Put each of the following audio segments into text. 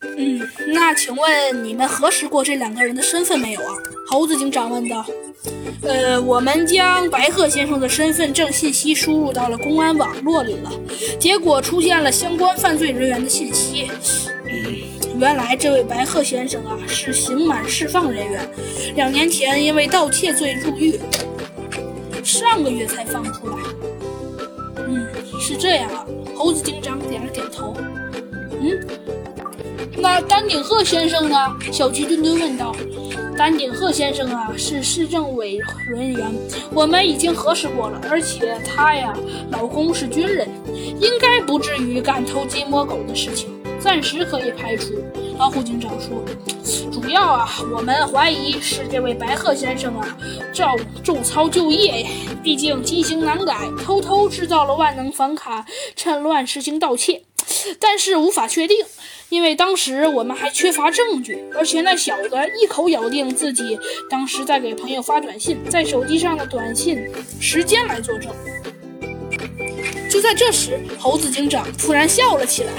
嗯，那请问你们核实过这两个人的身份没有啊？猴子警长问道。呃，我们将白鹤先生的身份证信息输入到了公安网络里了，结果出现了相关犯罪人员的信息。嗯，原来这位白鹤先生啊是刑满释放人员，两年前因为盗窃罪入狱，上个月才放出来。嗯，是这样啊。猴子警长点了点头。嗯，那丹顶鹤先生呢？小鸡墩墩问道。丹顶鹤先生啊，是市政委人员，我们已经核实过了，而且他呀，老公是军人，应该不至于干偷鸡摸狗的事情，暂时可以排除。老虎警长说，主要啊，我们怀疑是这位白鹤先生啊，照重操旧业，毕竟记性难改，偷偷制造了万能房卡，趁乱实行盗窃，但是无法确定。因为当时我们还缺乏证据，而且那小子一口咬定自己当时在给朋友发短信，在手机上的短信时间来作证。就在这时，猴子警长突然笑了起来：“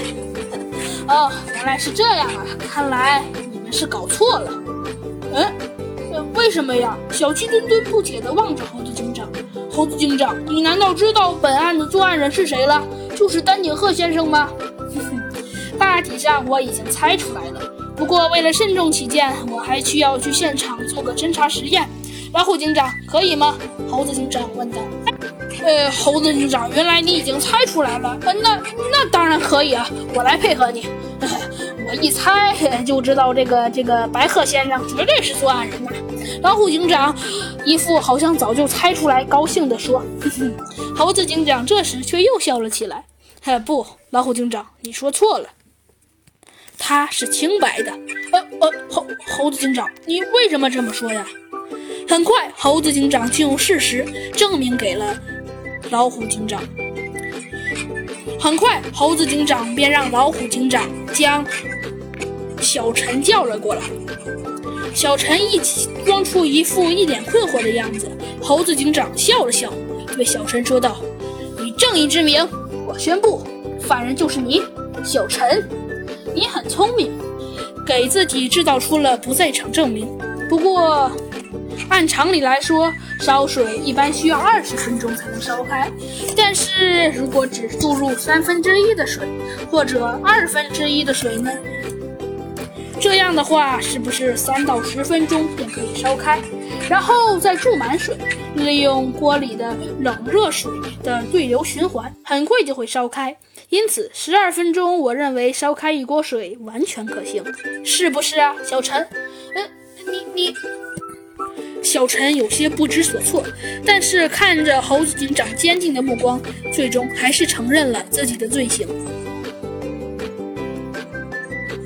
哦，原来是这样啊！看来你们是搞错了。”“嗯，为什么呀？”小鸡墩墩不解地望着猴子警长。“猴子警长，你难道知道本案的作案人是谁了？就是丹顶鹤先生吗？”大体上我已经猜出来了，不过为了慎重起见，我还需要去现场做个侦查实验。老虎警长，可以吗？猴子警长问道。呃，猴子警长，原来你已经猜出来了。呃，那那当然可以啊，我来配合你。我一猜就知道这个这个白鹤先生绝对是作案人呐。老虎警长一副好像早就猜出来，高兴地说。猴子警长这时却又笑了起来。嘿，不，老虎警长，你说错了。他是清白的，呃呃，猴猴子警长，你为什么这么说呀？很快，猴子警长就用事实证明给了老虎警长。很快，猴子警长便让老虎警长将小陈叫了过来。小陈一起装出一副一脸困惑的样子，猴子警长笑了笑，对小陈说道：“以正义之名，我宣布，犯人就是你，小陈。”你很聪明，给自己制造出了不在场证明。不过，按常理来说，烧水一般需要二十分钟才能烧开。但是如果只注入三分之一的水，或者二分之一的水呢？这样的话，是不是三到十分钟便可以烧开？然后再注满水，利用锅里的冷热水的对流循环，很快就会烧开。因此，十二分钟，我认为烧开一锅水完全可行，是不是啊，小陈？嗯，你你，小陈有些不知所措，但是看着猴子警长坚定的目光，最终还是承认了自己的罪行。